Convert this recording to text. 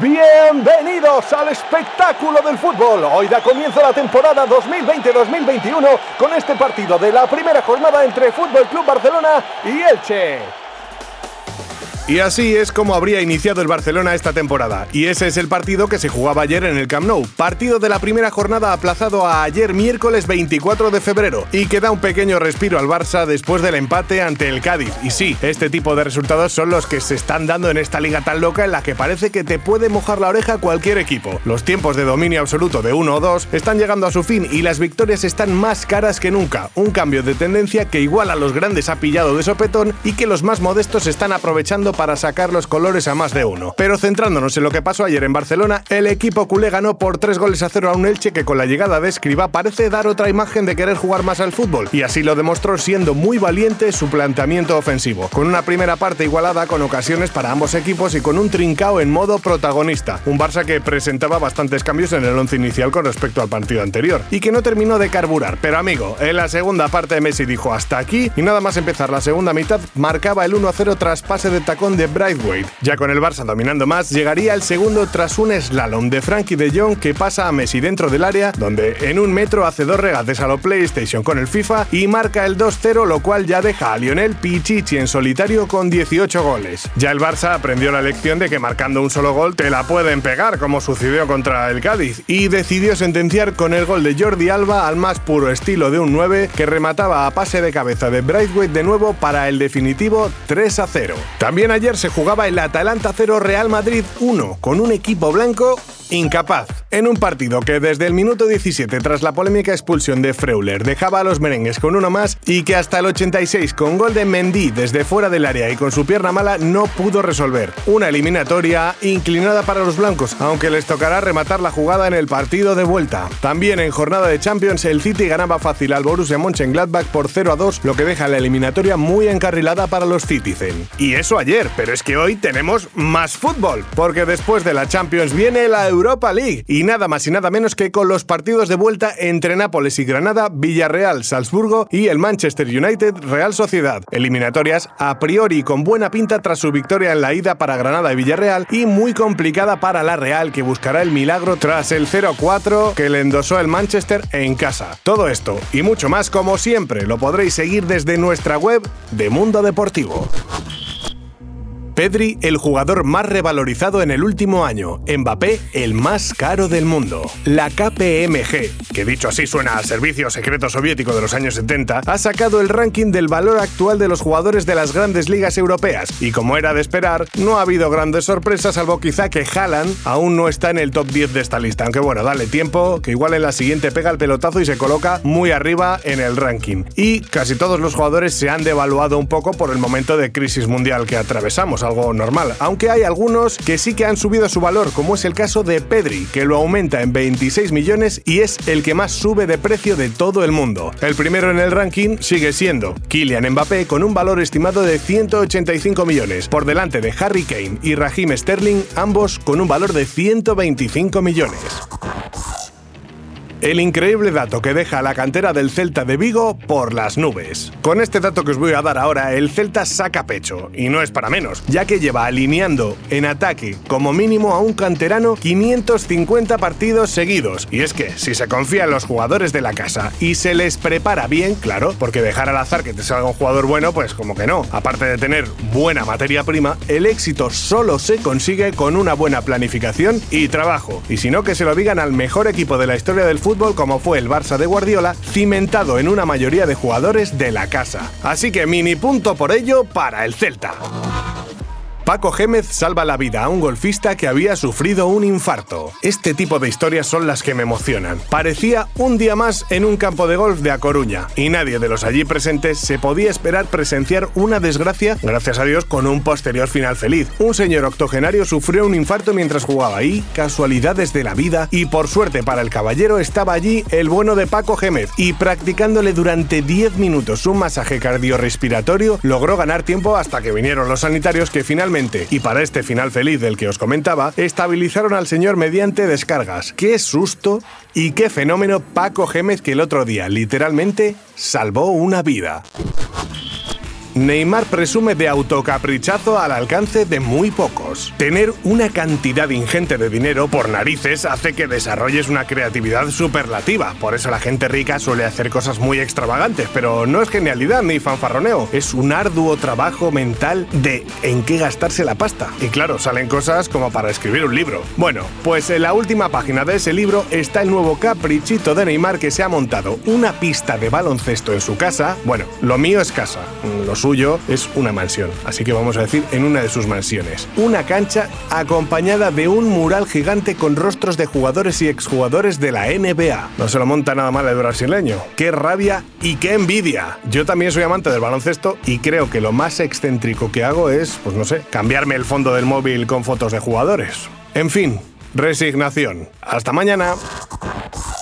Bienvenidos al espectáculo del fútbol. Hoy da comienzo la temporada 2020-2021 con este partido de la primera jornada entre Fútbol Club Barcelona y Elche. Y así es como habría iniciado el Barcelona esta temporada. Y ese es el partido que se jugaba ayer en el Camp Nou. Partido de la primera jornada aplazado a ayer miércoles 24 de febrero. Y que da un pequeño respiro al Barça después del empate ante el Cádiz. Y sí, este tipo de resultados son los que se están dando en esta liga tan loca en la que parece que te puede mojar la oreja cualquier equipo. Los tiempos de dominio absoluto de 1 o 2 están llegando a su fin y las victorias están más caras que nunca. Un cambio de tendencia que igual a los grandes ha pillado de sopetón y que los más modestos están aprovechando para sacar los colores a más de uno. Pero centrándonos en lo que pasó ayer en Barcelona, el equipo culé ganó por 3 goles a 0 a un Elche que con la llegada de Escriba parece dar otra imagen de querer jugar más al fútbol, y así lo demostró siendo muy valiente su planteamiento ofensivo, con una primera parte igualada con ocasiones para ambos equipos y con un trincao en modo protagonista, un Barça que presentaba bastantes cambios en el once inicial con respecto al partido anterior, y que no terminó de carburar, pero amigo, en la segunda parte Messi dijo hasta aquí, y nada más empezar la segunda mitad marcaba el 1 a 0 tras pase de tacón de Braithwaite. Ya con el Barça dominando más, llegaría el segundo tras un slalom de Frankie de Jong que pasa a Messi dentro del área, donde en un metro hace dos regates a lo PlayStation con el FIFA y marca el 2-0, lo cual ya deja a Lionel Pichichi en solitario con 18 goles. Ya el Barça aprendió la lección de que marcando un solo gol te la pueden pegar, como sucedió contra el Cádiz, y decidió sentenciar con el gol de Jordi Alba al más puro estilo de un 9 que remataba a pase de cabeza de Braithwaite de nuevo para el definitivo 3 0. También ayer se jugaba el Atalanta 0 Real Madrid 1 con un equipo blanco incapaz. En un partido que desde el minuto 17 tras la polémica expulsión de Freuler dejaba a los merengues con uno más y que hasta el 86 con gol de Mendy desde fuera del área y con su pierna mala no pudo resolver. Una eliminatoria inclinada para los blancos, aunque les tocará rematar la jugada en el partido de vuelta. También en jornada de Champions el City ganaba fácil al Borussia Mönchengladbach por 0 a 2, lo que deja la eliminatoria muy encarrilada para los Citizen. Y eso ayer, pero es que hoy tenemos más fútbol, porque después de la Champions viene la Europa League y nada más y nada menos que con los partidos de vuelta entre Nápoles y Granada, Villarreal, Salzburgo y el Manchester United Real Sociedad. Eliminatorias a priori con buena pinta tras su victoria en la ida para Granada y Villarreal y muy complicada para la Real que buscará el milagro tras el 0-4 que le endosó el Manchester en casa. Todo esto y mucho más como siempre lo podréis seguir desde nuestra web de Mundo Deportivo. Pedri, el jugador más revalorizado en el último año. Mbappé, el más caro del mundo. La KPMG, que dicho así suena a servicio secreto soviético de los años 70, ha sacado el ranking del valor actual de los jugadores de las grandes ligas europeas. Y como era de esperar, no ha habido grandes sorpresas, salvo quizá que Haaland aún no está en el top 10 de esta lista. Aunque bueno, dale tiempo, que igual en la siguiente pega el pelotazo y se coloca muy arriba en el ranking. Y casi todos los jugadores se han devaluado un poco por el momento de crisis mundial que atravesamos algo normal, aunque hay algunos que sí que han subido su valor, como es el caso de Pedri, que lo aumenta en 26 millones y es el que más sube de precio de todo el mundo. El primero en el ranking sigue siendo Kylian Mbappé con un valor estimado de 185 millones, por delante de Harry Kane y Raheem Sterling, ambos con un valor de 125 millones. El increíble dato que deja la cantera del Celta de Vigo por las nubes. Con este dato que os voy a dar ahora, el Celta saca pecho, y no es para menos, ya que lleva alineando en ataque como mínimo a un canterano 550 partidos seguidos. Y es que, si se confía en los jugadores de la casa y se les prepara bien, claro, porque dejar al azar que te salga un jugador bueno, pues como que no. Aparte de tener buena materia prima, el éxito solo se consigue con una buena planificación y trabajo. Y si no, que se lo digan al mejor equipo de la historia del fútbol como fue el Barça de Guardiola, cimentado en una mayoría de jugadores de la casa. Así que mini punto por ello para el Celta. Paco Gémez salva la vida a un golfista que había sufrido un infarto. Este tipo de historias son las que me emocionan. Parecía un día más en un campo de golf de A Coruña y nadie de los allí presentes se podía esperar presenciar una desgracia, gracias a Dios, con un posterior final feliz. Un señor octogenario sufrió un infarto mientras jugaba y, casualidades de la vida, y por suerte para el caballero estaba allí el bueno de Paco Gémez y practicándole durante 10 minutos un masaje cardiorrespiratorio logró ganar tiempo hasta que vinieron los sanitarios que finalmente, y para este final feliz del que os comentaba, estabilizaron al señor mediante descargas. ¡Qué susto! Y qué fenómeno Paco Gémez que el otro día literalmente salvó una vida. Neymar presume de autocaprichazo al alcance de muy pocos. Tener una cantidad ingente de dinero por narices hace que desarrolles una creatividad superlativa. Por eso la gente rica suele hacer cosas muy extravagantes, pero no es genialidad ni fanfarroneo. Es un arduo trabajo mental de en qué gastarse la pasta. Y claro, salen cosas como para escribir un libro. Bueno, pues en la última página de ese libro está el nuevo caprichito de Neymar que se ha montado una pista de baloncesto en su casa. Bueno, lo mío es casa. Lo es una mansión, así que vamos a decir en una de sus mansiones. Una cancha acompañada de un mural gigante con rostros de jugadores y exjugadores de la NBA. No se lo monta nada mal el brasileño. ¡Qué rabia y qué envidia! Yo también soy amante del baloncesto y creo que lo más excéntrico que hago es, pues no sé, cambiarme el fondo del móvil con fotos de jugadores. En fin, resignación. Hasta mañana.